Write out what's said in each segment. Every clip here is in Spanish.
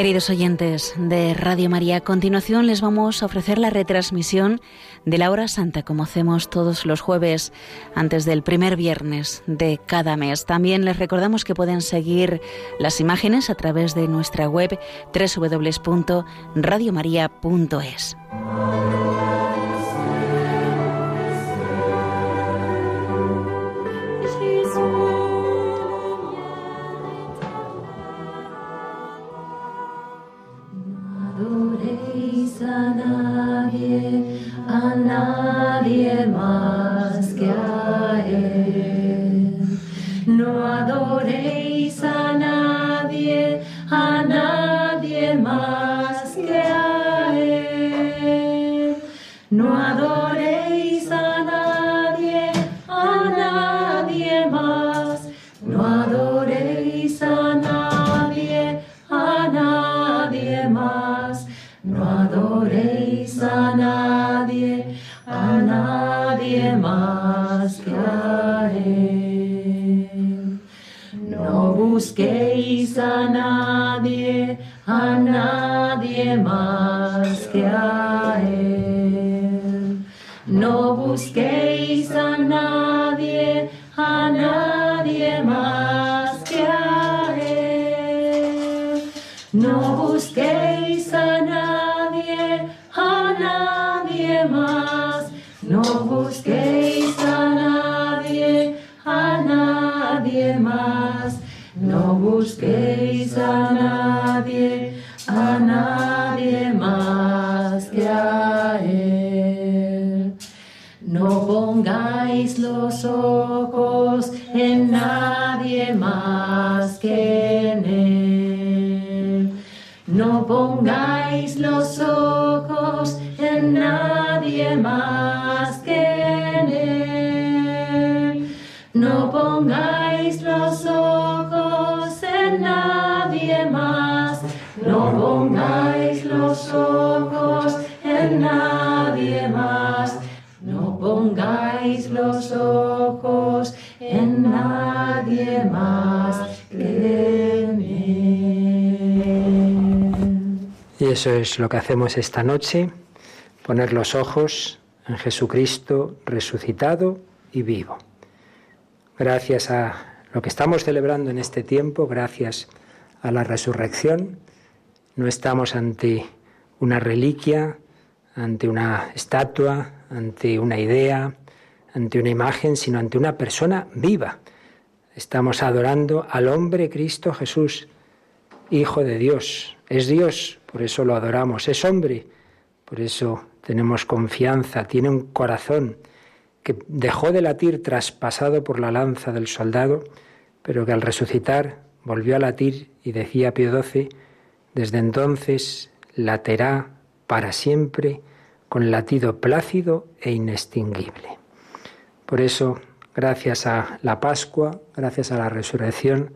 Queridos oyentes de Radio María, a continuación les vamos a ofrecer la retransmisión de la hora santa, como hacemos todos los jueves antes del primer viernes de cada mes. También les recordamos que pueden seguir las imágenes a través de nuestra web www.radiomaria.es. No busquéis a nadie, a nadie más. No busquéis. los ojos en nadie más. Eso es lo que hacemos esta noche, poner los ojos en Jesucristo resucitado y vivo. Gracias a lo que estamos celebrando en este tiempo, gracias a la resurrección, no estamos ante una reliquia, ante una estatua, ante una idea, ante una imagen, sino ante una persona viva. Estamos adorando al hombre Cristo Jesús, Hijo de Dios. Es Dios, por eso lo adoramos. Es hombre, por eso tenemos confianza. Tiene un corazón que dejó de latir traspasado por la lanza del soldado, pero que al resucitar volvió a latir y decía Pío XII, desde entonces laterá para siempre con latido plácido e inextinguible. Por eso, gracias a la Pascua, gracias a la resurrección,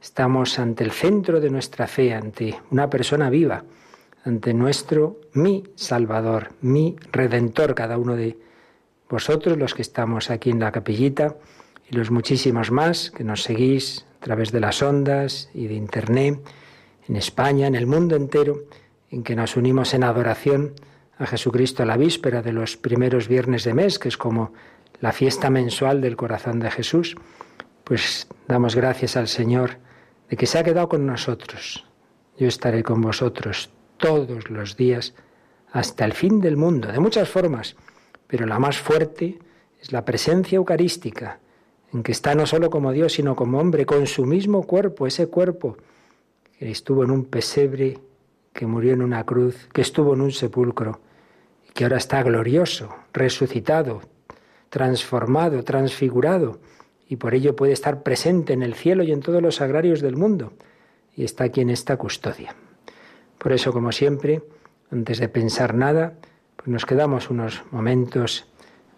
Estamos ante el centro de nuestra fe, ante una persona viva, ante nuestro, mi Salvador, mi Redentor, cada uno de vosotros, los que estamos aquí en la capillita, y los muchísimos más que nos seguís a través de las ondas y de Internet, en España, en el mundo entero, en que nos unimos en adoración a Jesucristo a la víspera de los primeros viernes de mes, que es como la fiesta mensual del corazón de Jesús, pues damos gracias al Señor de que se ha quedado con nosotros. Yo estaré con vosotros todos los días hasta el fin del mundo, de muchas formas, pero la más fuerte es la presencia eucarística, en que está no solo como Dios, sino como hombre, con su mismo cuerpo, ese cuerpo que estuvo en un pesebre, que murió en una cruz, que estuvo en un sepulcro, y que ahora está glorioso, resucitado, transformado, transfigurado, y por ello puede estar presente en el cielo y en todos los agrarios del mundo, y está aquí en esta custodia. Por eso, como siempre, antes de pensar nada, pues nos quedamos unos momentos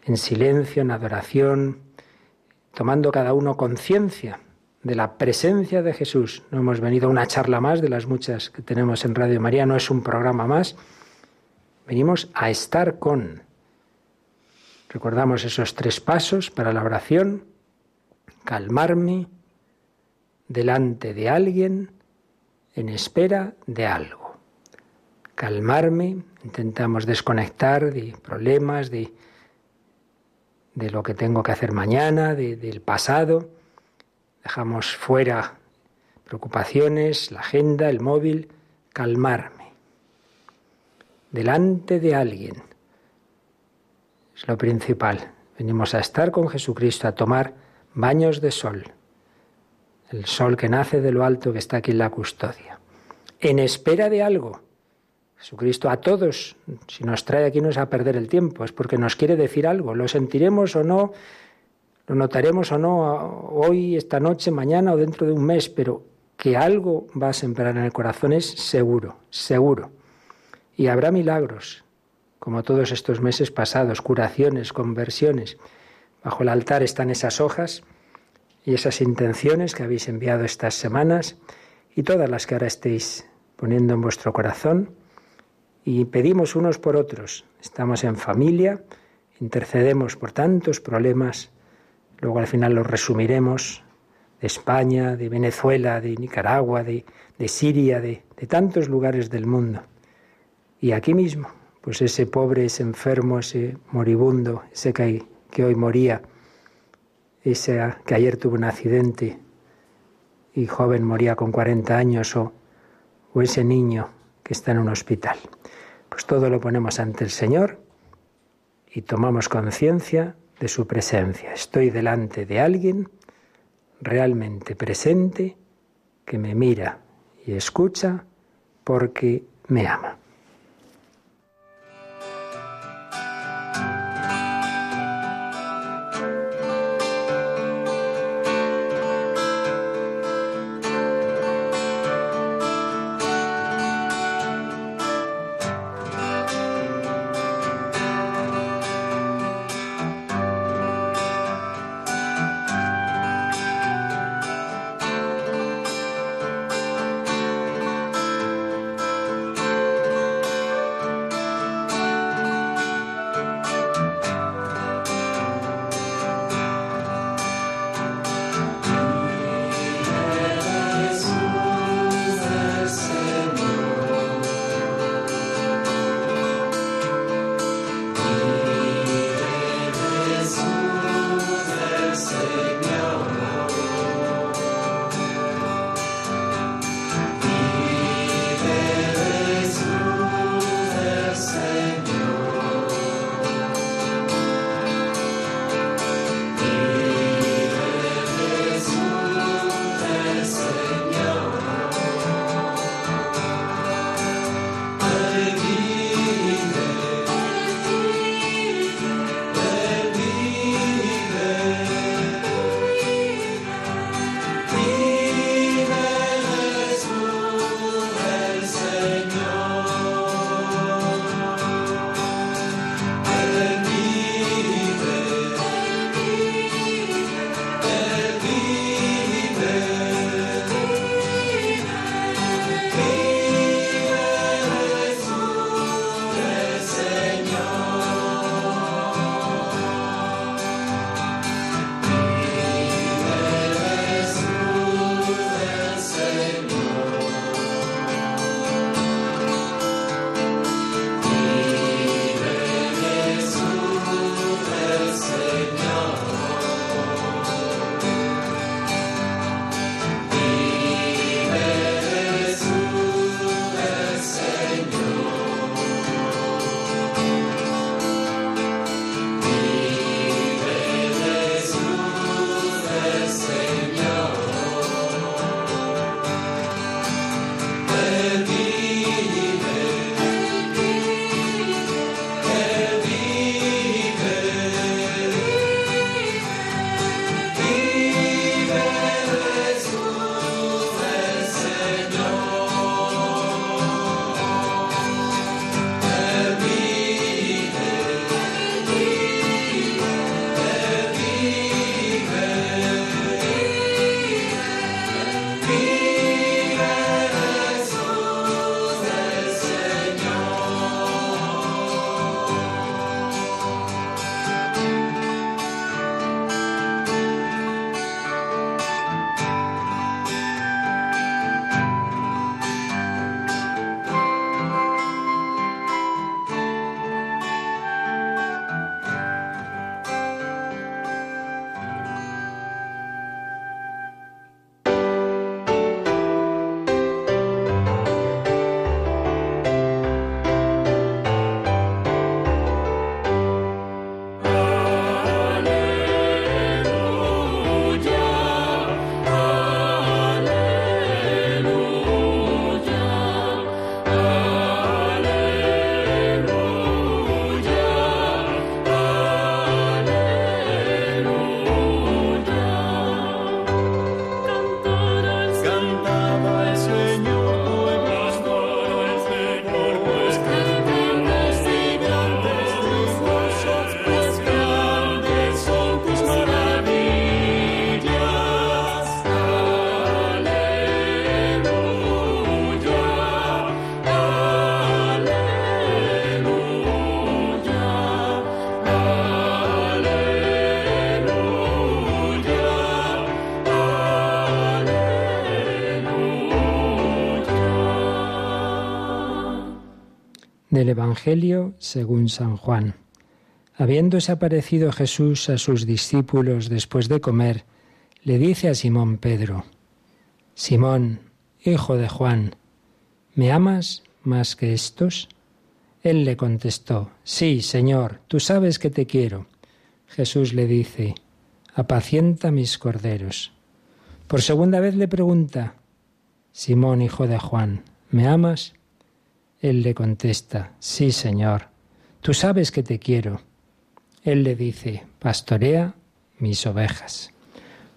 en silencio, en adoración, tomando cada uno conciencia de la presencia de Jesús. No hemos venido a una charla más de las muchas que tenemos en Radio María, no es un programa más. Venimos a estar con. Recordamos esos tres pasos para la oración calmarme delante de alguien en espera de algo. Calmarme, intentamos desconectar de problemas, de, de lo que tengo que hacer mañana, del pasado. Dejamos fuera preocupaciones, la agenda, el móvil, calmarme. Delante de alguien. Es lo principal. Venimos a estar con Jesucristo, a tomar baños de sol. El sol que nace de lo alto que está aquí en la custodia. En espera de algo. Jesucristo a todos, si nos trae aquí no es a perder el tiempo, es porque nos quiere decir algo. Lo sentiremos o no, lo notaremos o no hoy, esta noche, mañana o dentro de un mes, pero que algo va a sembrar en el corazón es seguro, seguro. Y habrá milagros, como todos estos meses pasados, curaciones, conversiones. Bajo el altar están esas hojas y esas intenciones que habéis enviado estas semanas y todas las que ahora estéis poniendo en vuestro corazón y pedimos unos por otros. Estamos en familia, intercedemos por tantos problemas, luego al final los resumiremos de España, de Venezuela, de Nicaragua, de, Siria, de, de, tantos lugares del mundo. Y aquí mismo, pues ese pobre, ese enfermo, ese moribundo, ese que, que hoy moría, ese que ayer tuvo un accidente y joven moría con 40 años, o, o ese niño que está en un hospital. Pues todo lo ponemos ante el Señor y tomamos conciencia de su presencia. Estoy delante de alguien realmente presente que me mira y escucha porque me ama. Del Evangelio según San Juan. Habiéndose aparecido Jesús a sus discípulos después de comer, le dice a Simón Pedro, Simón, hijo de Juan, ¿me amas más que estos? Él le contestó, Sí, Señor, tú sabes que te quiero. Jesús le dice, Apacienta mis corderos. Por segunda vez le pregunta, Simón, hijo de Juan, ¿me amas? Él le contesta, sí, Señor, tú sabes que te quiero. Él le dice, pastorea mis ovejas.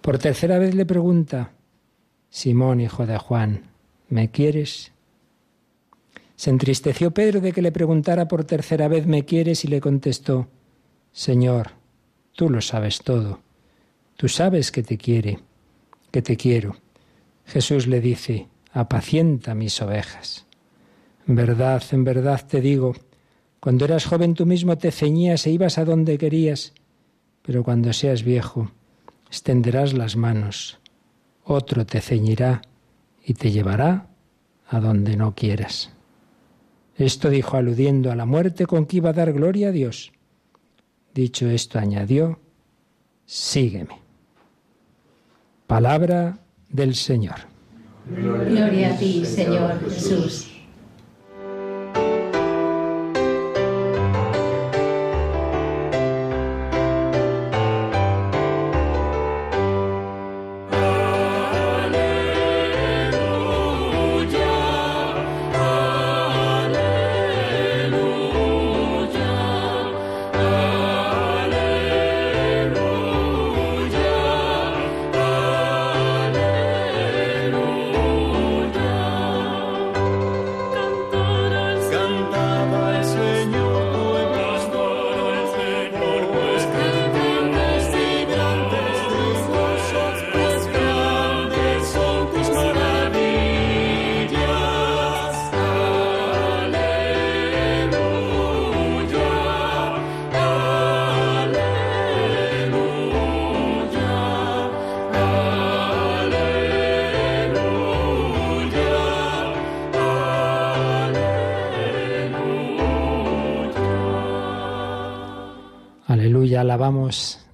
Por tercera vez le pregunta, Simón, hijo de Juan, ¿me quieres? Se entristeció Pedro de que le preguntara por tercera vez, ¿me quieres? y le contestó, Señor, tú lo sabes todo, tú sabes que te quiere, que te quiero. Jesús le dice, apacienta mis ovejas. En verdad, en verdad te digo, cuando eras joven tú mismo te ceñías e ibas a donde querías, pero cuando seas viejo extenderás las manos, otro te ceñirá y te llevará a donde no quieras. Esto dijo aludiendo a la muerte con que iba a dar gloria a Dios. Dicho esto, añadió, sígueme. Palabra del Señor. Gloria a ti, Señor Jesús.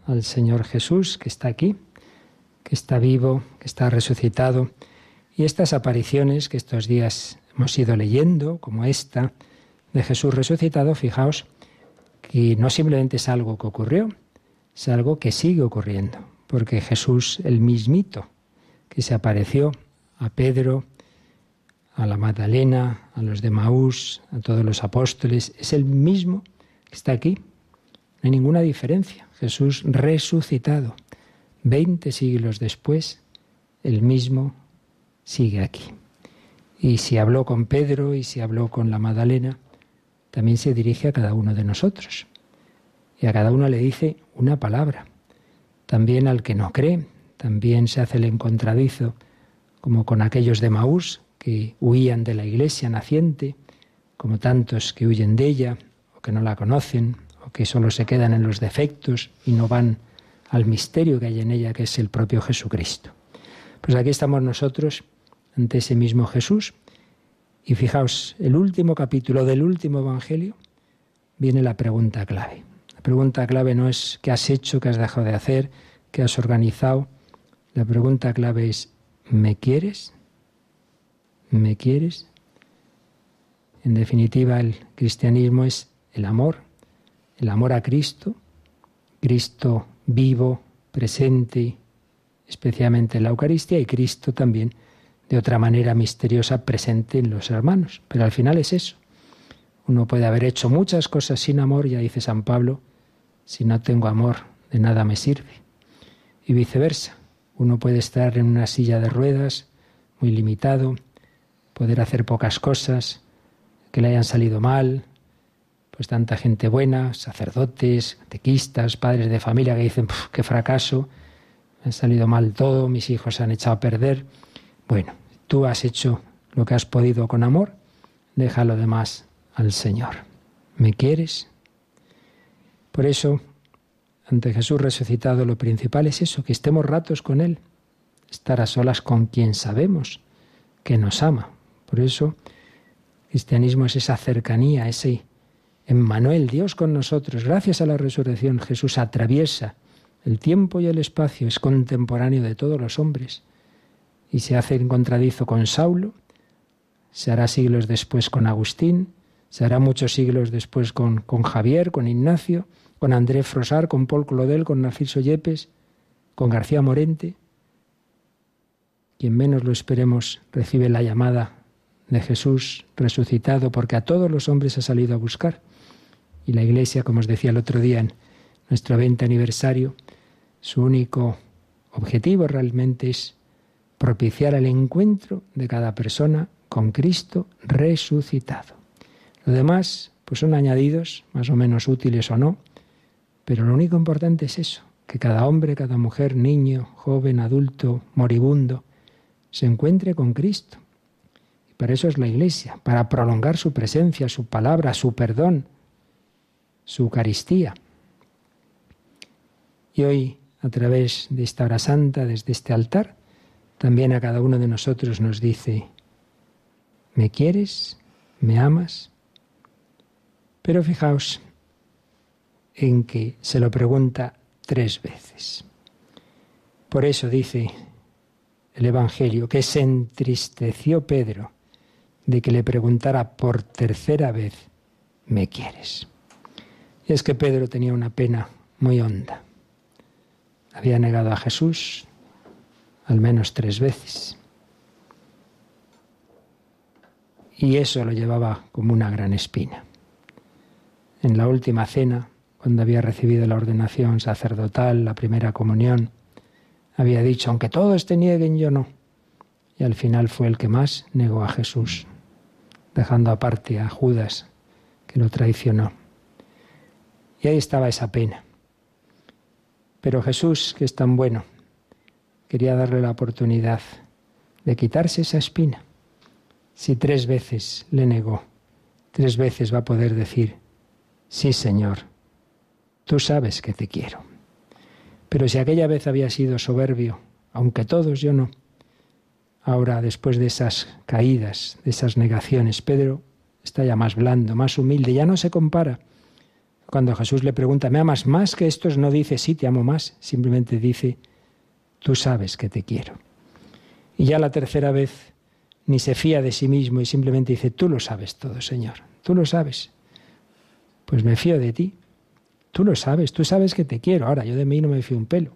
Al Señor Jesús que está aquí, que está vivo, que está resucitado. Y estas apariciones que estos días hemos ido leyendo, como esta de Jesús resucitado, fijaos que no simplemente es algo que ocurrió, es algo que sigue ocurriendo, porque Jesús, el mismito, que se apareció a Pedro, a la Magdalena, a los de Maús, a todos los apóstoles, es el mismo que está aquí, no hay ninguna diferencia. Jesús resucitado. Veinte siglos después, el mismo sigue aquí. Y si habló con Pedro y si habló con la Magdalena, también se dirige a cada uno de nosotros. Y a cada uno le dice una palabra. También al que no cree, también se hace el encontradizo, como con aquellos de Maús que huían de la iglesia naciente, como tantos que huyen de ella o que no la conocen o que solo se quedan en los defectos y no van al misterio que hay en ella, que es el propio Jesucristo. Pues aquí estamos nosotros ante ese mismo Jesús. Y fijaos, el último capítulo del último Evangelio viene la pregunta clave. La pregunta clave no es qué has hecho, qué has dejado de hacer, qué has organizado. La pregunta clave es, ¿me quieres? ¿Me quieres? En definitiva, el cristianismo es el amor, el amor a Cristo, Cristo vivo, presente, especialmente en la Eucaristía, y Cristo también de otra manera misteriosa presente en los hermanos. Pero al final es eso. Uno puede haber hecho muchas cosas sin amor, ya dice San Pablo, si no tengo amor, de nada me sirve. Y viceversa. Uno puede estar en una silla de ruedas, muy limitado, poder hacer pocas cosas, que le hayan salido mal, pues tanta gente buena, sacerdotes, tequistas, padres de familia que dicen, qué fracaso, me ha salido mal todo, mis hijos se han echado a perder. Bueno, tú has hecho lo que has podido con amor, deja lo demás al Señor. ¿Me quieres? Por eso, ante Jesús resucitado, lo principal es eso, que estemos ratos con Él, estar a solas con quien sabemos que nos ama. Por eso, cristianismo es esa cercanía, ese Emmanuel, Dios con nosotros. Gracias a la resurrección Jesús atraviesa el tiempo y el espacio, es contemporáneo de todos los hombres y se hace encontradizo con Saulo, se hará siglos después con Agustín, se hará muchos siglos después con, con Javier, con Ignacio, con André Frosar, con Paul Claudel, con Narciso Yepes, con García Morente. Quien menos lo esperemos recibe la llamada de Jesús resucitado porque a todos los hombres ha salido a buscar. Y la Iglesia, como os decía el otro día en nuestro 20 aniversario, su único objetivo realmente es propiciar el encuentro de cada persona con Cristo resucitado. Lo demás, pues son añadidos, más o menos útiles o no, pero lo único importante es eso, que cada hombre, cada mujer, niño, joven, adulto, moribundo, se encuentre con Cristo. Y para eso es la Iglesia, para prolongar su presencia, su palabra, su perdón, su Eucaristía. Y hoy, a través de esta hora santa, desde este altar, también a cada uno de nosotros nos dice, ¿me quieres? ¿Me amas? Pero fijaos en que se lo pregunta tres veces. Por eso dice el Evangelio que se entristeció Pedro de que le preguntara por tercera vez, ¿me quieres? Es que Pedro tenía una pena muy honda. Había negado a Jesús al menos tres veces. Y eso lo llevaba como una gran espina. En la última cena, cuando había recibido la ordenación sacerdotal, la primera comunión, había dicho, aunque todos te nieguen, yo no. Y al final fue el que más negó a Jesús, dejando aparte a Judas, que lo traicionó. Y ahí estaba esa pena. Pero Jesús, que es tan bueno, quería darle la oportunidad de quitarse esa espina. Si tres veces le negó, tres veces va a poder decir, sí Señor, tú sabes que te quiero. Pero si aquella vez había sido soberbio, aunque todos yo no, ahora después de esas caídas, de esas negaciones, Pedro está ya más blando, más humilde, ya no se compara cuando Jesús le pregunta, ¿me amas más que estos? No dice, sí, te amo más, simplemente dice, tú sabes que te quiero. Y ya la tercera vez ni se fía de sí mismo y simplemente dice, tú lo sabes todo, Señor, tú lo sabes. Pues me fío de ti, tú lo sabes, tú sabes que te quiero. Ahora, yo de mí no me fío un pelo.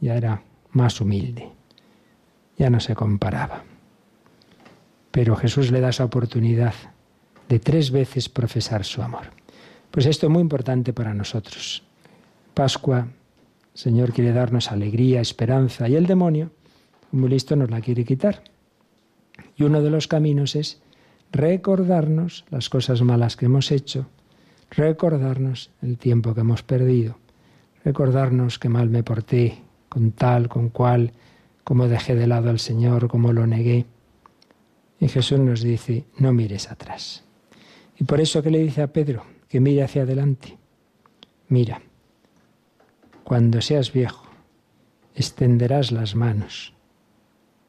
Ya era más humilde, ya no se comparaba. Pero Jesús le da esa oportunidad de tres veces profesar su amor. Pues esto es muy importante para nosotros. Pascua, Señor quiere darnos alegría, esperanza y el demonio, muy listo, nos la quiere quitar. Y uno de los caminos es recordarnos las cosas malas que hemos hecho, recordarnos el tiempo que hemos perdido, recordarnos que mal me porté con tal, con cual, cómo dejé de lado al Señor, cómo lo negué. Y Jesús nos dice, no mires atrás. Y por eso que le dice a Pedro, que mire hacia adelante. Mira, cuando seas viejo, extenderás las manos,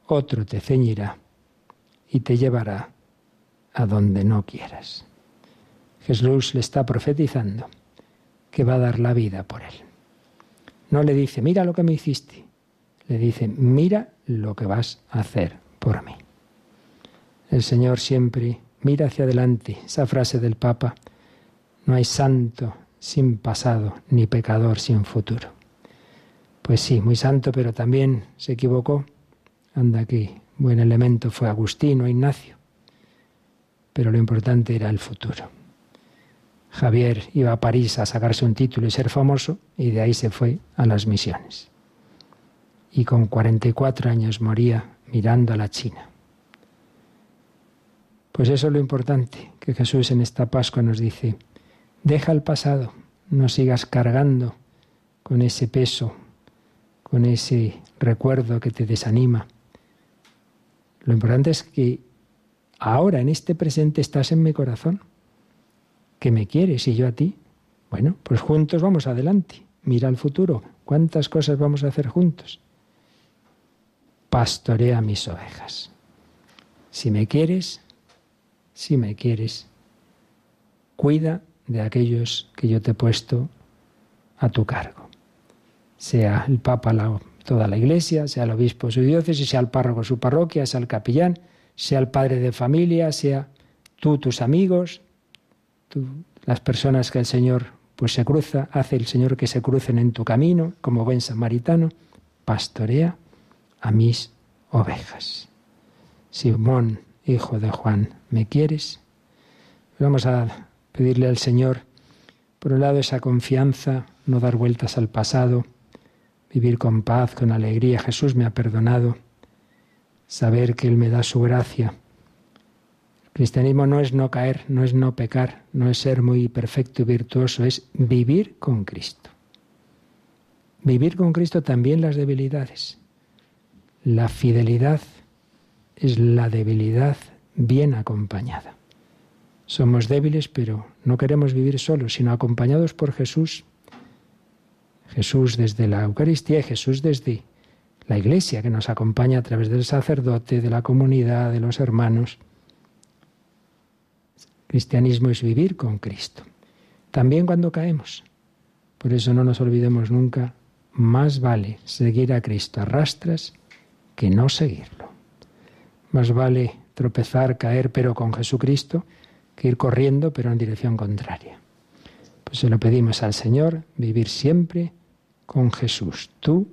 otro te ceñirá y te llevará a donde no quieras. Jesús le está profetizando que va a dar la vida por él. No le dice, mira lo que me hiciste, le dice, mira lo que vas a hacer por mí. El Señor siempre mira hacia adelante. Esa frase del Papa no hay santo sin pasado, ni pecador sin futuro. Pues sí, muy santo, pero también se equivocó. Anda aquí, buen elemento fue Agustino, Ignacio. Pero lo importante era el futuro. Javier iba a París a sacarse un título y ser famoso, y de ahí se fue a las misiones. Y con 44 años moría mirando a la China. Pues eso es lo importante, que Jesús en esta Pascua nos dice, Deja el pasado, no sigas cargando con ese peso, con ese recuerdo que te desanima. Lo importante es que ahora, en este presente, estás en mi corazón, que me quieres y yo a ti. Bueno, pues juntos vamos adelante. Mira al futuro. ¿Cuántas cosas vamos a hacer juntos? Pastorea mis ovejas. Si me quieres, si me quieres, cuida de aquellos que yo te he puesto a tu cargo. Sea el Papa toda la Iglesia, sea el obispo su diócesis, sea el párroco su parroquia, sea el capellán, sea el padre de familia, sea tú tus amigos, las personas que el Señor pues se cruza, hace el Señor que se crucen en tu camino, como buen samaritano, pastorea a mis ovejas. Simón, hijo de Juan, ¿me quieres? Vamos a pedirle al Señor, por un lado, esa confianza, no dar vueltas al pasado, vivir con paz, con alegría. Jesús me ha perdonado, saber que Él me da su gracia. El cristianismo no es no caer, no es no pecar, no es ser muy perfecto y virtuoso, es vivir con Cristo. Vivir con Cristo también las debilidades. La fidelidad es la debilidad bien acompañada. Somos débiles, pero no queremos vivir solos, sino acompañados por Jesús. Jesús desde la Eucaristía y Jesús desde la Iglesia, que nos acompaña a través del sacerdote, de la comunidad, de los hermanos. Cristianismo es vivir con Cristo. También cuando caemos. Por eso no nos olvidemos nunca, más vale seguir a Cristo a rastras que no seguirlo. Más vale tropezar, caer, pero con Jesucristo, que ir corriendo, pero en dirección contraria. Pues se lo pedimos al Señor, vivir siempre con Jesús, tú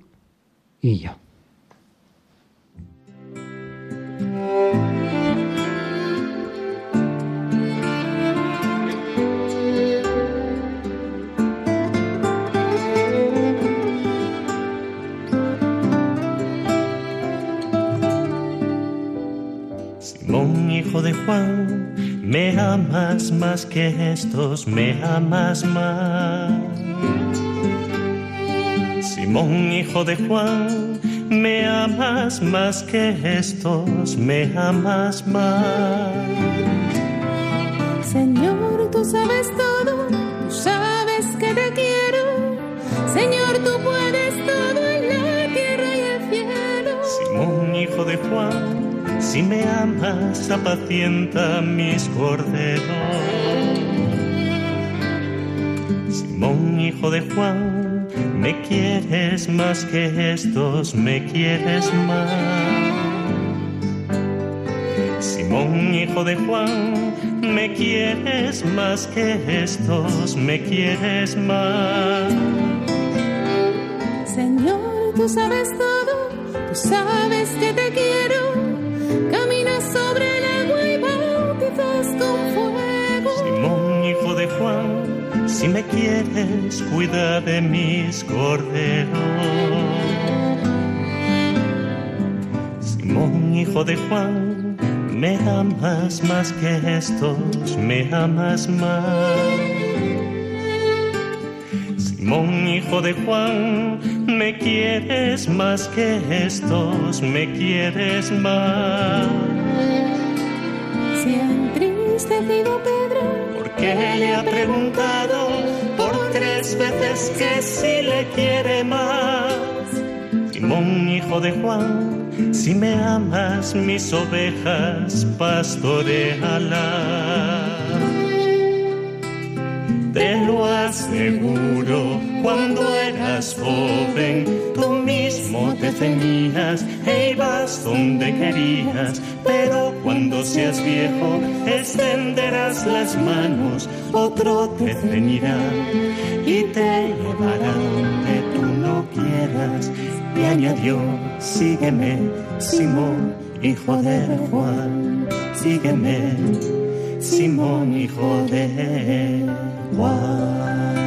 y yo. hijo de Juan, me amas más que estos, me amas más. Simón, hijo de Juan, me amas más que estos, me amas más. Señor, tú sabes todo, tú sabes que te quiero. Señor, tú puedes todo en la tierra y el cielo. Simón, hijo de Juan si me amas, apacienta mis corderos. Simón, hijo de Juan, me quieres más que estos, me quieres más. Simón, hijo de Juan, me quieres más que estos, me quieres más. Señor, tú sabes todo, tú sabes que te quiero si me quieres, cuida de mis corderos. Simón, hijo de Juan, me amas más que estos, me amas más. Simón, hijo de Juan, me quieres más que estos, me quieres más. Se ha entristecido Pedro, porque le ha preguntado tres veces que si le quiere más. Simón, hijo de Juan, si me amas, mis ovejas pastorealas. Te lo aseguro, cuando eras joven, mismo te ceñías e ibas donde querías. Pero cuando seas viejo, extenderás las manos, otro te ceñirá y te llevará donde tú no quieras. Y añadió, sígueme, Simón, hijo de Juan, sígueme, Simón, hijo de Juan.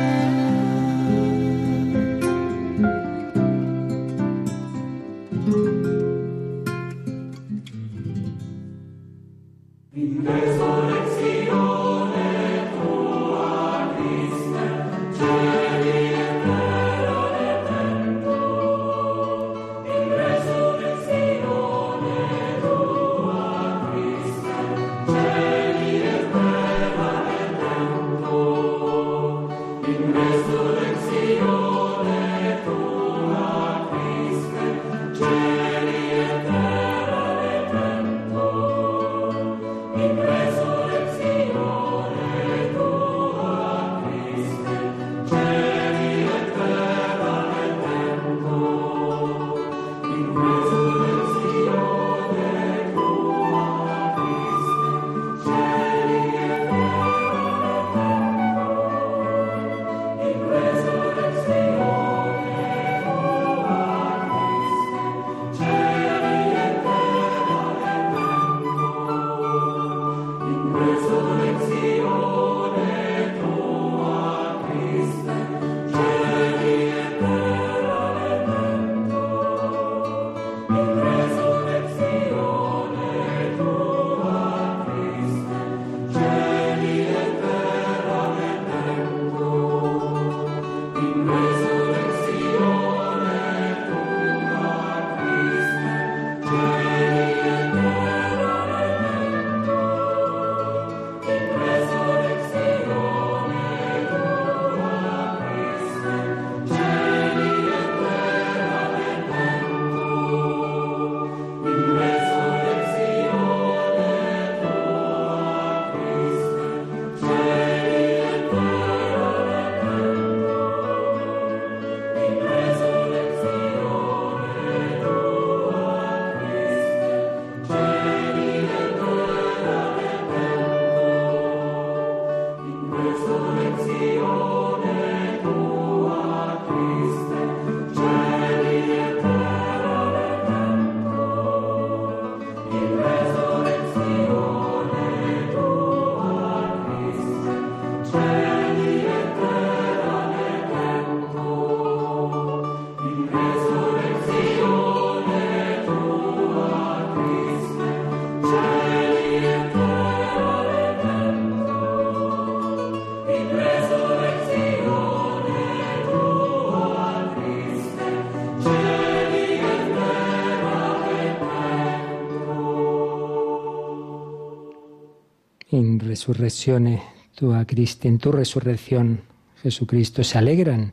Resurrección, tu a Cristo, en tu resurrección, Jesucristo, se alegran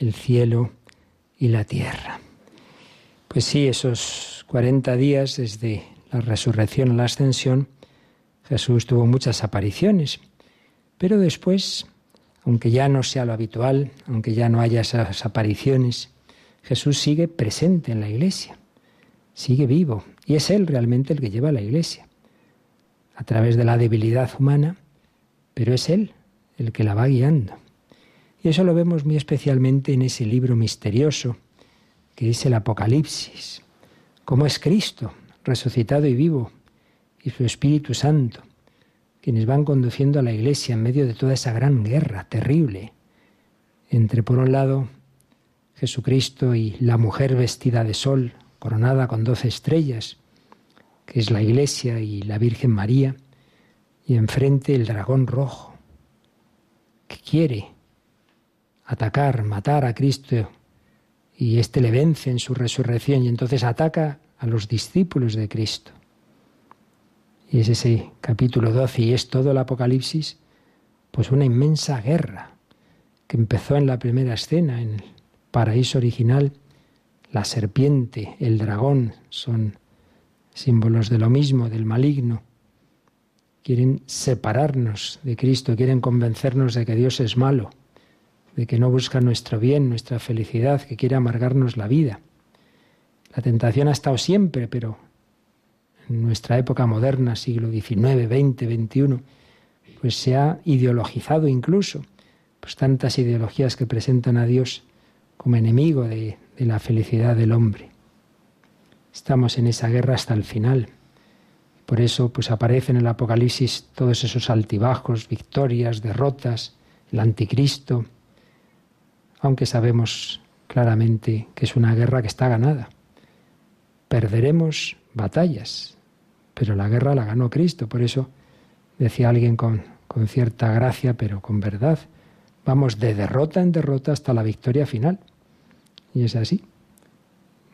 el cielo y la tierra. Pues sí, esos 40 días desde la resurrección a la ascensión, Jesús tuvo muchas apariciones, pero después, aunque ya no sea lo habitual, aunque ya no haya esas apariciones, Jesús sigue presente en la iglesia, sigue vivo, y es Él realmente el que lleva a la iglesia, a través de la debilidad humana, pero es Él el que la va guiando. Y eso lo vemos muy especialmente en ese libro misterioso que es el Apocalipsis, cómo es Cristo resucitado y vivo, y su Espíritu Santo, quienes van conduciendo a la Iglesia en medio de toda esa gran guerra terrible entre, por un lado, Jesucristo y la mujer vestida de sol, coronada con doce estrellas, que es la Iglesia y la Virgen María, y enfrente el dragón rojo, que quiere atacar, matar a Cristo, y éste le vence en su resurrección y entonces ataca a los discípulos de Cristo. Y es ese capítulo 12 y es todo el Apocalipsis, pues una inmensa guerra que empezó en la primera escena, en el paraíso original. La serpiente, el dragón son símbolos de lo mismo, del maligno. Quieren separarnos de Cristo, quieren convencernos de que Dios es malo, de que no busca nuestro bien, nuestra felicidad, que quiere amargarnos la vida. La tentación ha estado siempre, pero en nuestra época moderna, siglo XIX, XX, XXI, pues se ha ideologizado incluso, pues tantas ideologías que presentan a Dios como enemigo de, de la felicidad del hombre. Estamos en esa guerra hasta el final. Por eso pues aparecen en el Apocalipsis todos esos altibajos, victorias, derrotas, el anticristo, aunque sabemos claramente que es una guerra que está ganada. Perderemos batallas, pero la guerra la ganó Cristo. Por eso decía alguien con, con cierta gracia, pero con verdad, vamos de derrota en derrota hasta la victoria final. Y es así.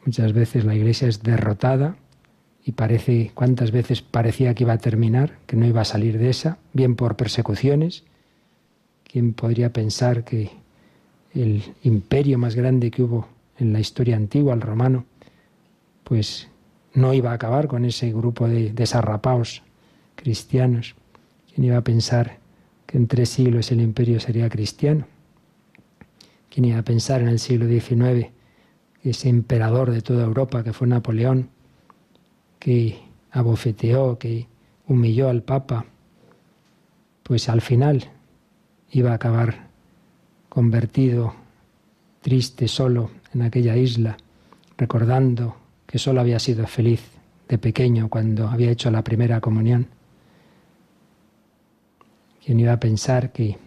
Muchas veces la iglesia es derrotada y parece, cuántas veces parecía que iba a terminar, que no iba a salir de esa, bien por persecuciones. ¿Quién podría pensar que el imperio más grande que hubo en la historia antigua, el romano, pues no iba a acabar con ese grupo de desarrapaos cristianos. ¿Quién iba a pensar que en tres siglos el imperio sería cristiano? ¿Quién iba a pensar en el siglo XIX ese emperador de toda Europa que fue Napoleón, que abofeteó, que humilló al Papa, pues al final iba a acabar convertido, triste, solo, en aquella isla, recordando que solo había sido feliz de pequeño cuando había hecho la primera comunión. ¿Quién iba a pensar que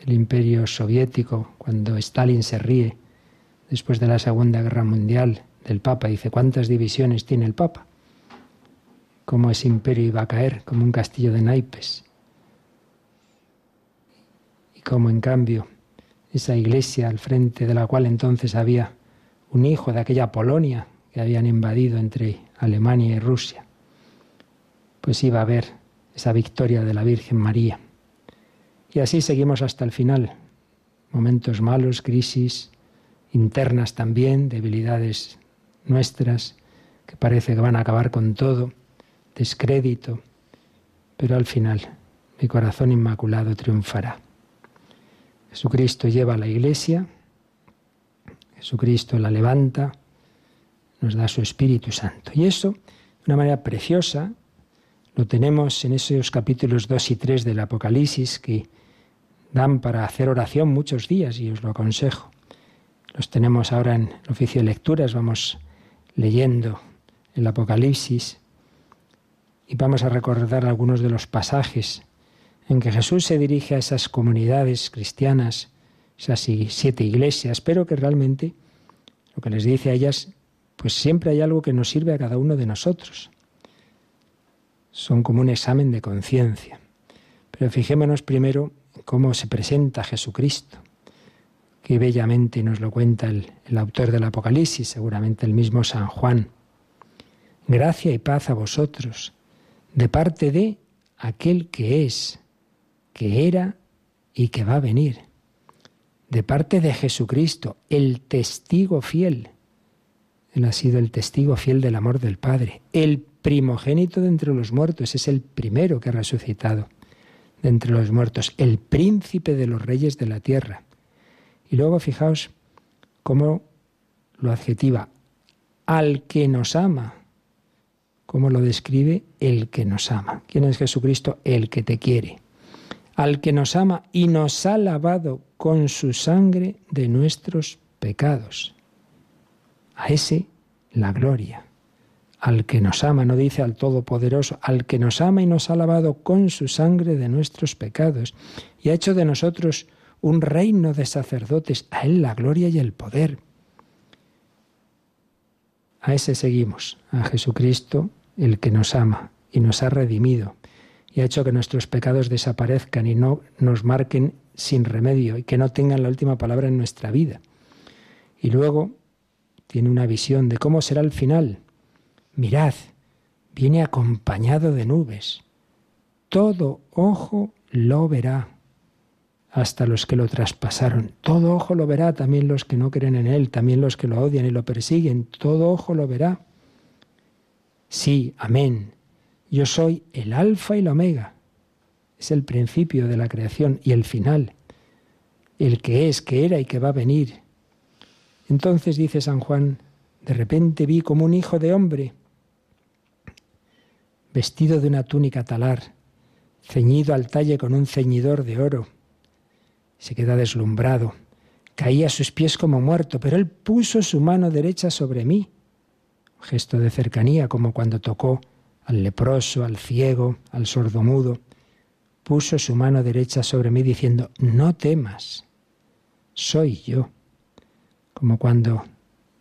el imperio soviético, cuando Stalin se ríe después de la Segunda Guerra Mundial del Papa, dice, ¿cuántas divisiones tiene el Papa? Cómo ese imperio iba a caer como un castillo de naipes. Y cómo en cambio esa iglesia al frente de la cual entonces había un hijo de aquella Polonia que habían invadido entre Alemania y Rusia, pues iba a haber esa victoria de la Virgen María. Y así seguimos hasta el final. Momentos malos, crisis internas también, debilidades nuestras, que parece que van a acabar con todo, descrédito, pero al final mi corazón inmaculado triunfará. Jesucristo lleva a la iglesia, Jesucristo la levanta, nos da su Espíritu Santo. Y eso, de una manera preciosa, lo tenemos en esos capítulos 2 y 3 del Apocalipsis que dan para hacer oración muchos días y os lo aconsejo. Los tenemos ahora en el oficio de lecturas, vamos leyendo el Apocalipsis y vamos a recordar algunos de los pasajes en que Jesús se dirige a esas comunidades cristianas, esas siete iglesias, pero que realmente lo que les dice a ellas pues siempre hay algo que nos sirve a cada uno de nosotros. Son como un examen de conciencia. Pero fijémonos primero cómo se presenta Jesucristo. Qué bellamente nos lo cuenta el, el autor del Apocalipsis, seguramente el mismo San Juan. Gracia y paz a vosotros, de parte de aquel que es, que era y que va a venir. De parte de Jesucristo, el testigo fiel. Él ha sido el testigo fiel del amor del Padre, el primogénito de entre los muertos, es el primero que ha resucitado de entre los muertos, el príncipe de los reyes de la tierra. Y luego fijaos cómo lo adjetiva, al que nos ama, cómo lo describe el que nos ama. ¿Quién es Jesucristo? El que te quiere. Al que nos ama y nos ha lavado con su sangre de nuestros pecados. A ese la gloria. Al que nos ama, no dice al Todopoderoso, al que nos ama y nos ha lavado con su sangre de nuestros pecados y ha hecho de nosotros un reino de sacerdotes, a Él la gloria y el poder. A ese seguimos, a Jesucristo, el que nos ama y nos ha redimido y ha hecho que nuestros pecados desaparezcan y no nos marquen sin remedio y que no tengan la última palabra en nuestra vida. Y luego tiene una visión de cómo será el final. Mirad, viene acompañado de nubes. Todo ojo lo verá, hasta los que lo traspasaron. Todo ojo lo verá, también los que no creen en Él, también los que lo odian y lo persiguen. Todo ojo lo verá. Sí, amén. Yo soy el alfa y la omega. Es el principio de la creación y el final. El que es, que era y que va a venir. Entonces dice San Juan, de repente vi como un hijo de hombre, vestido de una túnica talar, ceñido al talle con un ceñidor de oro. Se queda deslumbrado. Caía a sus pies como muerto, pero él puso su mano derecha sobre mí gesto de cercanía, como cuando tocó al leproso, al ciego, al sordomudo. Puso su mano derecha sobre mí diciendo, no temas, soy yo. Como cuando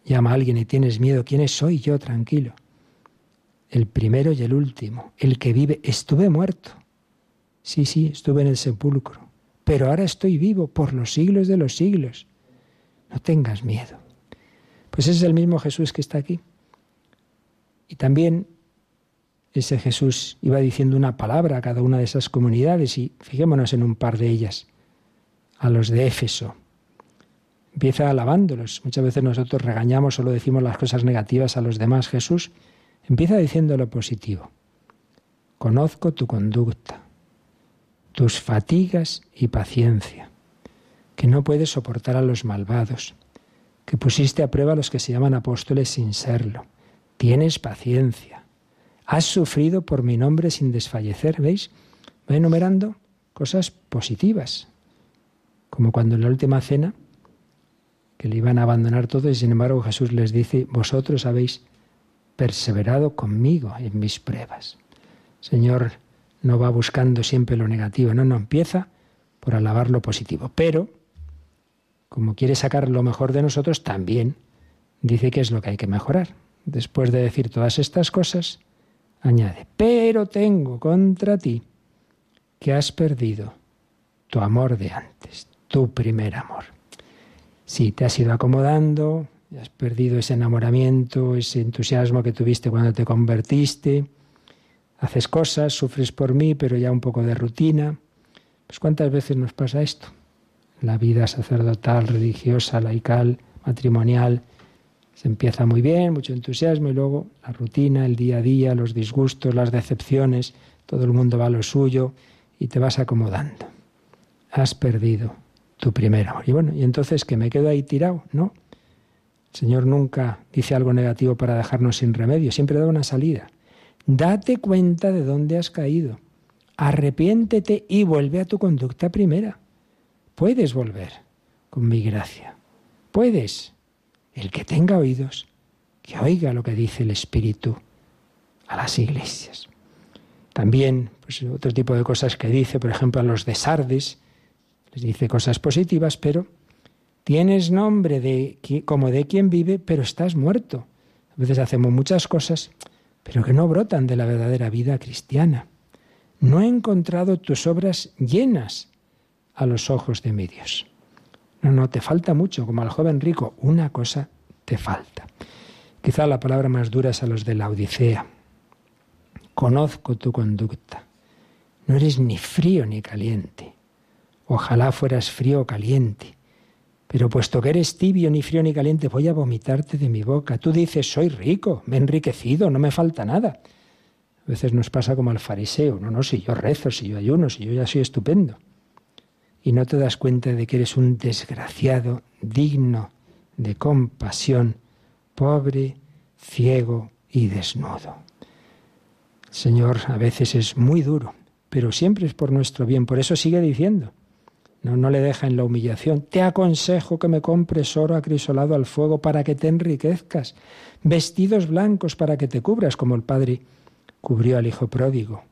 llama a alguien y tienes miedo, ¿quién es? Soy yo, tranquilo. El primero y el último, el que vive. Estuve muerto. Sí, sí, estuve en el sepulcro, pero ahora estoy vivo por los siglos de los siglos. No tengas miedo. Pues ese es el mismo Jesús que está aquí. Y también ese Jesús iba diciendo una palabra a cada una de esas comunidades y fijémonos en un par de ellas. A los de Éfeso. Empieza alabándolos. Muchas veces nosotros regañamos, solo decimos las cosas negativas a los demás. Jesús empieza diciendo lo positivo. Conozco tu conducta, tus fatigas y paciencia, que no puedes soportar a los malvados, que pusiste a prueba a los que se llaman apóstoles sin serlo tienes paciencia, has sufrido por mi nombre sin desfallecer, ¿veis? Va enumerando cosas positivas, como cuando en la última cena, que le iban a abandonar todo y sin embargo Jesús les dice, vosotros habéis perseverado conmigo en mis pruebas. Señor no va buscando siempre lo negativo, no, no empieza por alabar lo positivo, pero como quiere sacar lo mejor de nosotros, también dice que es lo que hay que mejorar. Después de decir todas estas cosas, añade, pero tengo contra ti que has perdido tu amor de antes, tu primer amor. Si te has ido acomodando, has perdido ese enamoramiento, ese entusiasmo que tuviste cuando te convertiste, haces cosas, sufres por mí, pero ya un poco de rutina. Pues cuántas veces nos pasa esto? La vida sacerdotal, religiosa, laical, matrimonial, se empieza muy bien, mucho entusiasmo y luego la rutina, el día a día, los disgustos, las decepciones, todo el mundo va a lo suyo y te vas acomodando. Has perdido tu primer amor. Y bueno, y entonces que me quedo ahí tirado, ¿no? El Señor nunca dice algo negativo para dejarnos sin remedio, siempre da una salida. Date cuenta de dónde has caído. Arrepiéntete y vuelve a tu conducta primera. Puedes volver con mi gracia. Puedes. El que tenga oídos, que oiga lo que dice el Espíritu a las iglesias. También, pues, otro tipo de cosas que dice, por ejemplo, a los de Sardes, les dice cosas positivas, pero tienes nombre de como de quien vive, pero estás muerto. A veces hacemos muchas cosas, pero que no brotan de la verdadera vida cristiana. No he encontrado tus obras llenas a los ojos de mi Dios. No, no, te falta mucho, como al joven rico, una cosa te falta. Quizá la palabra más dura es a los de la Odisea. Conozco tu conducta. No eres ni frío ni caliente. Ojalá fueras frío o caliente. Pero puesto que eres tibio, ni frío ni caliente, voy a vomitarte de mi boca. Tú dices, soy rico, me he enriquecido, no me falta nada. A veces nos pasa como al fariseo, no, no, si yo rezo, si yo ayuno, si yo ya soy estupendo. Y no te das cuenta de que eres un desgraciado, digno de compasión, pobre, ciego y desnudo. Señor a veces es muy duro, pero siempre es por nuestro bien. Por eso sigue diciendo, no, no le deja en la humillación. Te aconsejo que me compres oro acrisolado al fuego para que te enriquezcas, vestidos blancos para que te cubras, como el Padre cubrió al Hijo pródigo,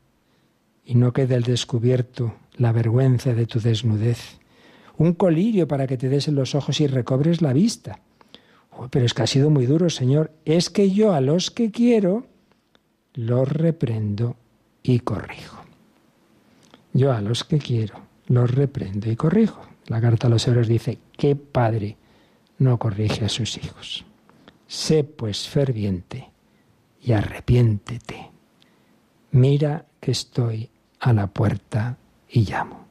y no quede al descubierto la vergüenza de tu desnudez. Un colirio para que te des en los ojos y recobres la vista. pero es que ha sido muy duro, Señor. Es que yo a los que quiero los reprendo y corrijo. Yo a los que quiero los reprendo y corrijo. La carta a los hebreos dice, ¿qué padre no corrige a sus hijos? Sé pues ferviente y arrepiéntete. Mira que estoy a la puerta y llamo.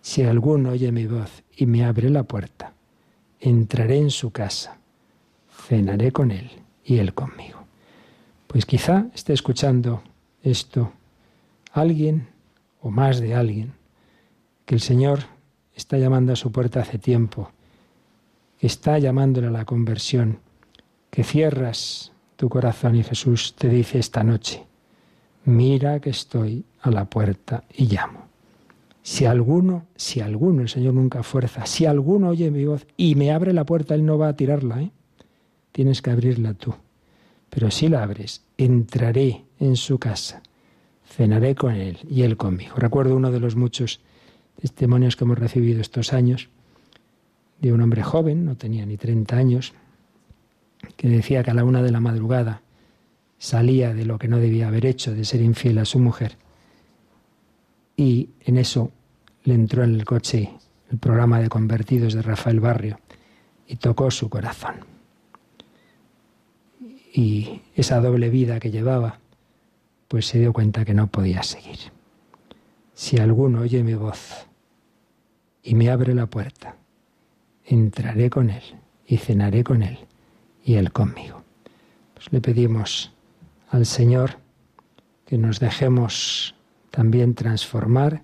Si alguno oye mi voz y me abre la puerta, entraré en su casa, cenaré con él y él conmigo. Pues quizá esté escuchando esto alguien o más de alguien que el Señor está llamando a su puerta hace tiempo, que está llamándole a la conversión, que cierras tu corazón y Jesús te dice esta noche, mira que estoy a la puerta y llamo. Si alguno, si alguno, el Señor nunca fuerza, si alguno oye mi voz y me abre la puerta, Él no va a tirarla, ¿eh? Tienes que abrirla tú. Pero si la abres, entraré en su casa, cenaré con Él y Él conmigo. Recuerdo uno de los muchos testimonios que hemos recibido estos años de un hombre joven, no tenía ni 30 años, que decía que a la una de la madrugada salía de lo que no debía haber hecho, de ser infiel a su mujer, y en eso le entró en el coche el programa de convertidos de Rafael Barrio y tocó su corazón. Y esa doble vida que llevaba, pues se dio cuenta que no podía seguir. Si alguno oye mi voz y me abre la puerta, entraré con él y cenaré con él y él conmigo. Pues le pedimos al Señor que nos dejemos también transformar,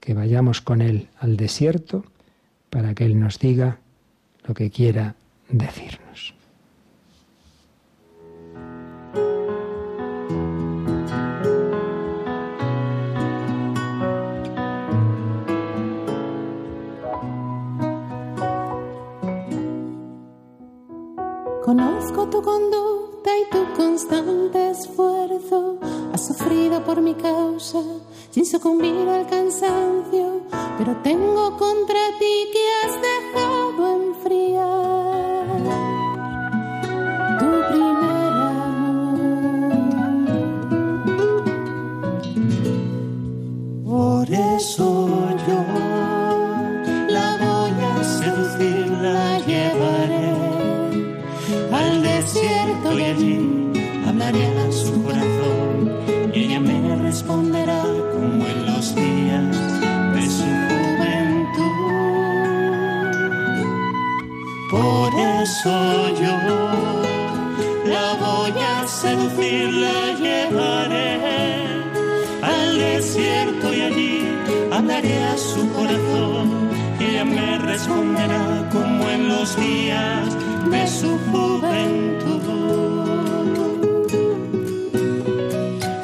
que vayamos con Él al desierto para que Él nos diga lo que quiera decirnos. Conozco tu conducta y tu constante esfuerzo. Has sufrido por mi causa sin sucumbir al cansancio, pero tengo contra ti que has dejado enfriar tu primer amor. Por eso Eso yo la voy a seducir, la llevaré al desierto y allí hablaré a su corazón y ella me responderá como en los días de su juventud.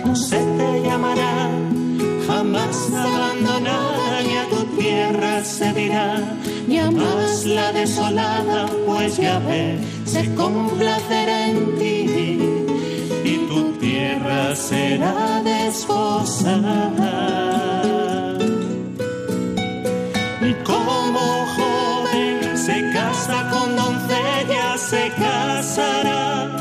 José te llamará, jamás abandonada a tu tierra se dirá, llamas la desolada, pues ya ve, se complacerá en ti y tu tierra será desposada. Y como joven se casa con doncella, se casará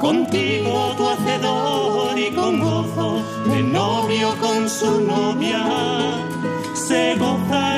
contigo tu hacedor y con gozo de novio con su novia se gozará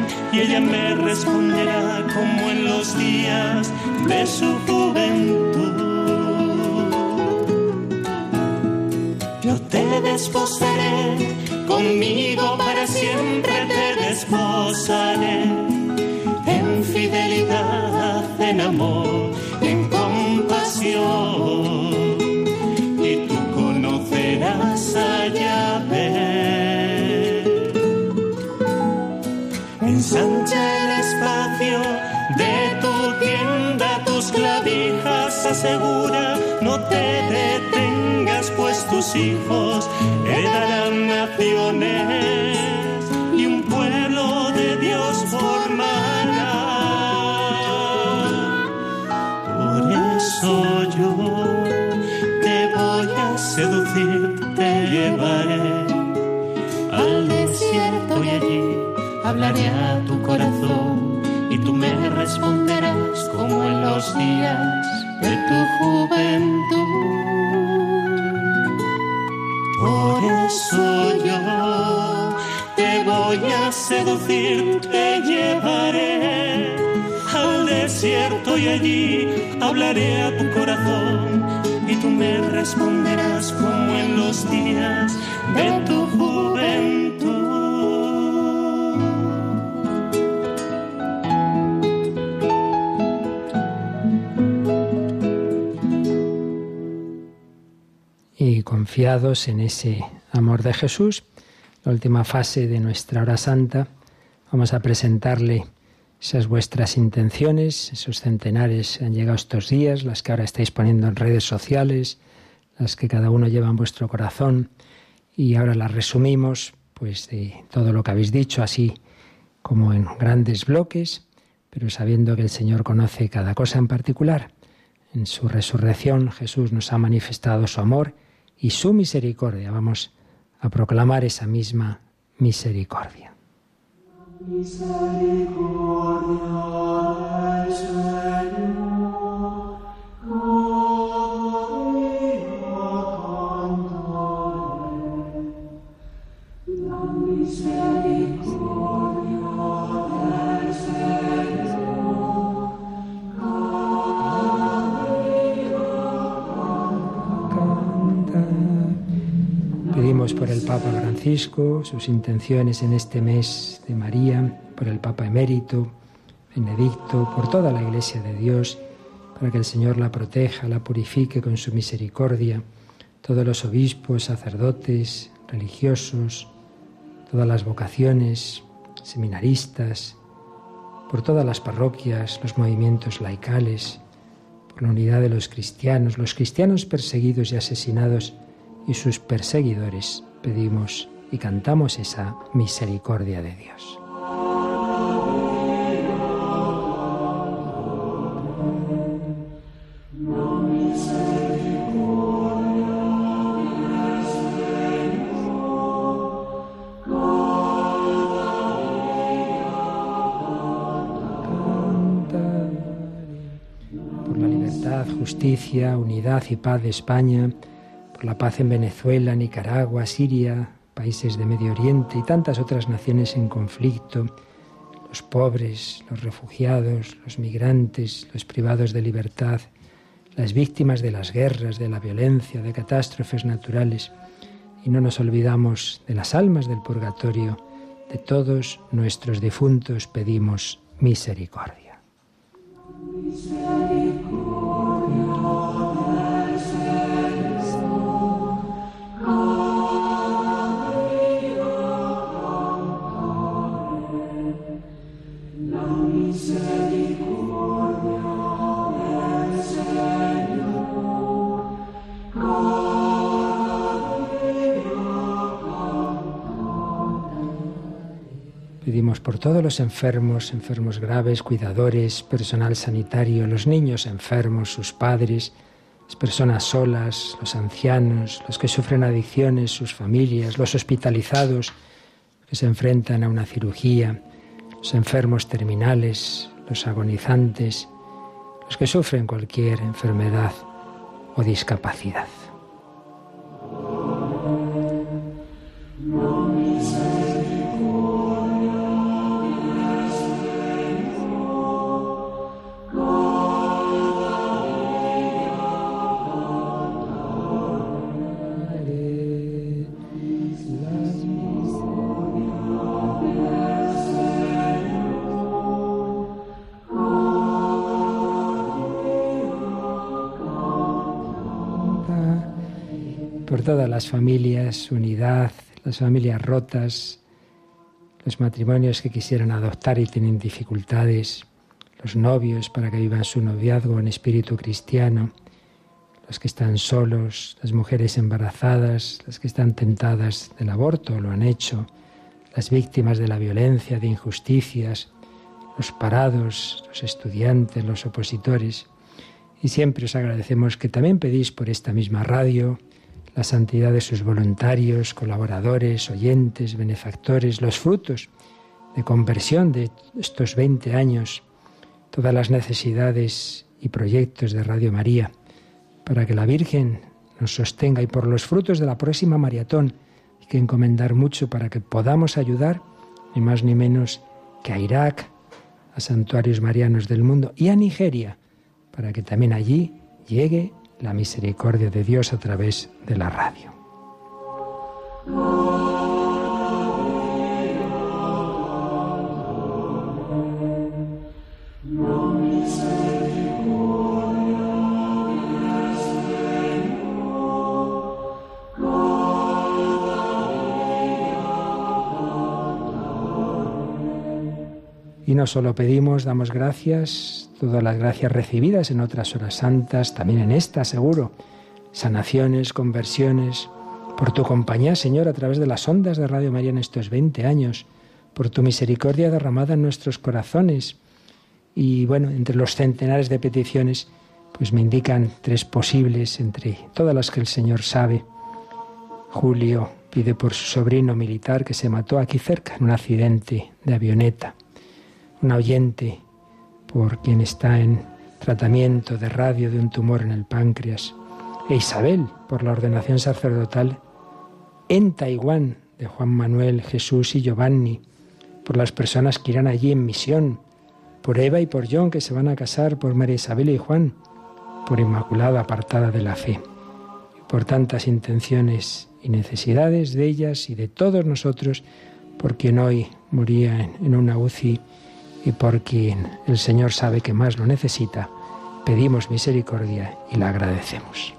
y ella me responderá como en los días de su juventud. Yo te desposaré, conmigo para siempre te desposaré. En fidelidad, en amor, en compasión. Asegura, no te detengas, pues tus hijos heredarán naciones y un pueblo de Dios formará. Por eso yo te voy a seducir, te llevaré al desierto y allí hablaré a tu corazón y tú me responderás como en los días a seducir, te llevaré al desierto y allí hablaré a tu corazón y tú me responderás como en los días de tu juventud. y confiados en ese amor de Jesús, la última fase de nuestra hora santa, vamos a presentarle esas vuestras intenciones, esos centenares han llegado estos días, las que ahora estáis poniendo en redes sociales, las que cada uno lleva en vuestro corazón, y ahora las resumimos, pues de todo lo que habéis dicho, así como en grandes bloques, pero sabiendo que el Señor conoce cada cosa en particular. En su resurrección Jesús nos ha manifestado su amor y su misericordia. Vamos a proclamar esa misma misericordia. misericordia. Por el Papa Francisco sus intenciones en este mes de María, por el Papa emérito, Benedicto, por toda la Iglesia de Dios, para que el Señor la proteja, la purifique con su misericordia, todos los obispos, sacerdotes, religiosos, todas las vocaciones, seminaristas, por todas las parroquias, los movimientos laicales, por la unidad de los cristianos, los cristianos perseguidos y asesinados y sus perseguidores, pedimos y cantamos esa misericordia de Dios. por la libertad, justicia, unidad y paz de España, por la paz en Venezuela, Nicaragua, Siria, países de Medio Oriente y tantas otras naciones en conflicto, los pobres, los refugiados, los migrantes, los privados de libertad, las víctimas de las guerras, de la violencia, de catástrofes naturales. Y no nos olvidamos de las almas del purgatorio, de todos nuestros difuntos pedimos misericordia. Pedimos por todos los enfermos, enfermos graves, cuidadores, personal sanitario, los niños enfermos, sus padres, las personas solas, los ancianos, los que sufren adicciones, sus familias, los hospitalizados que se enfrentan a una cirugía, los enfermos terminales, los agonizantes, los que sufren cualquier enfermedad o discapacidad. Las familias, unidad, las familias rotas, los matrimonios que quisieran adoptar y tienen dificultades, los novios para que vivan su noviazgo en espíritu cristiano, los que están solos, las mujeres embarazadas, las que están tentadas del aborto, lo han hecho, las víctimas de la violencia, de injusticias, los parados, los estudiantes, los opositores. Y siempre os agradecemos que también pedís por esta misma radio, la santidad de sus voluntarios, colaboradores, oyentes, benefactores, los frutos de conversión de estos 20 años, todas las necesidades y proyectos de Radio María, para que la Virgen nos sostenga y por los frutos de la próxima maratón hay que encomendar mucho para que podamos ayudar, ni más ni menos que a Irak, a santuarios marianos del mundo y a Nigeria, para que también allí llegue la misericordia de Dios a través de la radio. Y no solo pedimos, damos gracias, todas las gracias recibidas en otras horas santas, también en esta seguro, sanaciones, conversiones, por tu compañía, Señor, a través de las ondas de Radio María en estos 20 años, por tu misericordia derramada en nuestros corazones. Y bueno, entre los centenares de peticiones, pues me indican tres posibles entre todas las que el Señor sabe. Julio pide por su sobrino militar que se mató aquí cerca en un accidente de avioneta un oyente por quien está en tratamiento de radio de un tumor en el páncreas, e Isabel por la ordenación sacerdotal en Taiwán de Juan Manuel, Jesús y Giovanni, por las personas que irán allí en misión, por Eva y por John que se van a casar, por María Isabel y Juan, por Inmaculada apartada de la fe, por tantas intenciones y necesidades de ellas y de todos nosotros, por quien hoy moría en una UCI y por quien el Señor sabe que más lo necesita, pedimos misericordia y la agradecemos.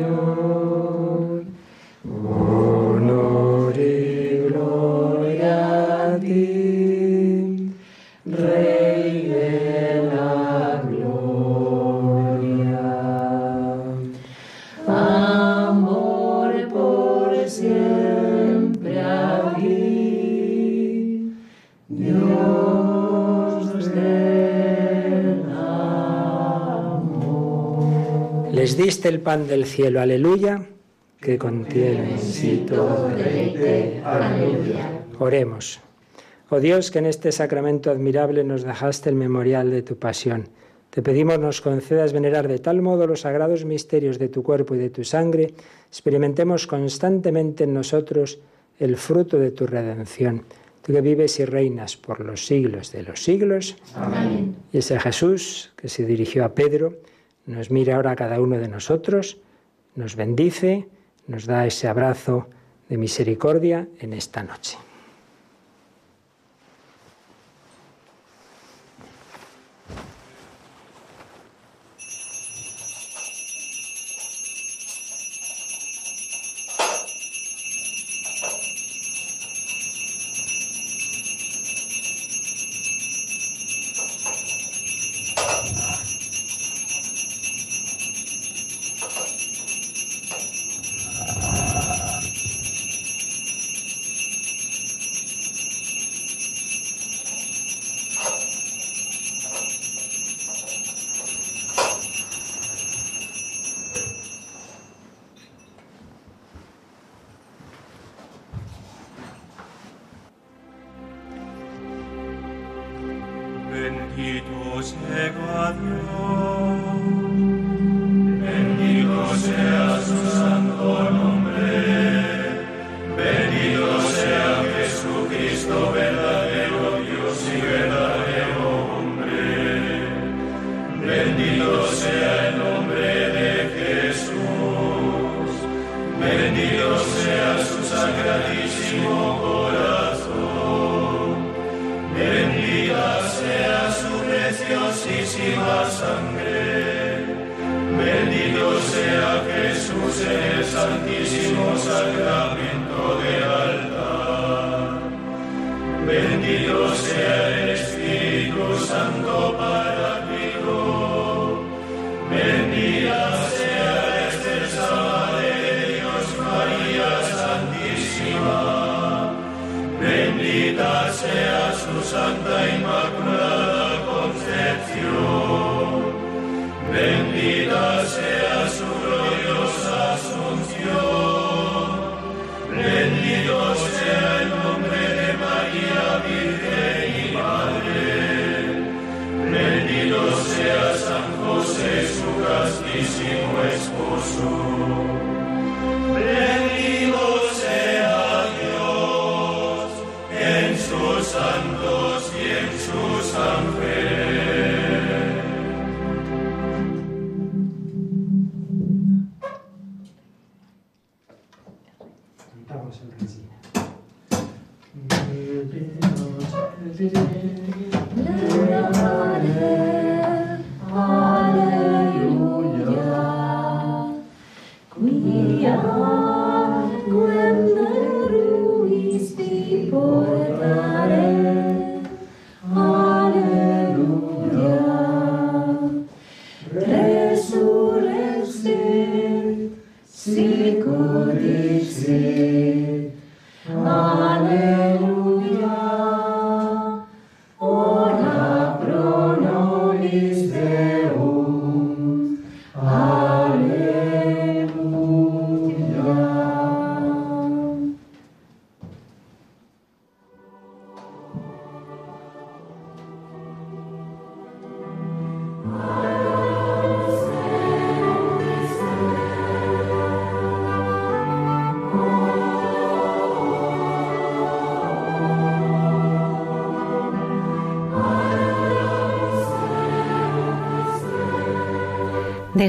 you. El pan del cielo, aleluya, que contiene en sí todo deleite, aleluya. Oremos. Oh Dios, que en este sacramento admirable nos dejaste el memorial de tu pasión. Te pedimos nos concedas venerar de tal modo los sagrados misterios de tu cuerpo y de tu sangre, experimentemos constantemente en nosotros el fruto de tu redención. Tú que vives y reinas por los siglos de los siglos. Amén. Y ese Jesús que se dirigió a Pedro, nos mira ahora cada uno de nosotros, nos bendice, nos da ese abrazo de misericordia en esta noche. Bendito sea Dios, bendito santísimo sacramento del altar. Bendito sea el Espíritu Santo Yeah.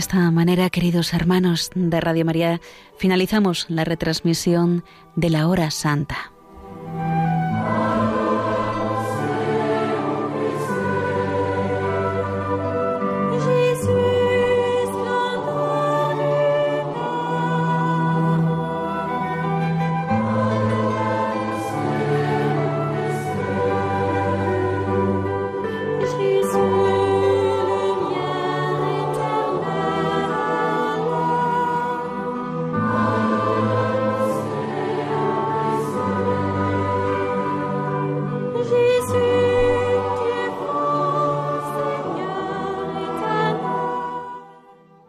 Esta manera, queridos hermanos de Radio María, finalizamos la retransmisión de la hora santa.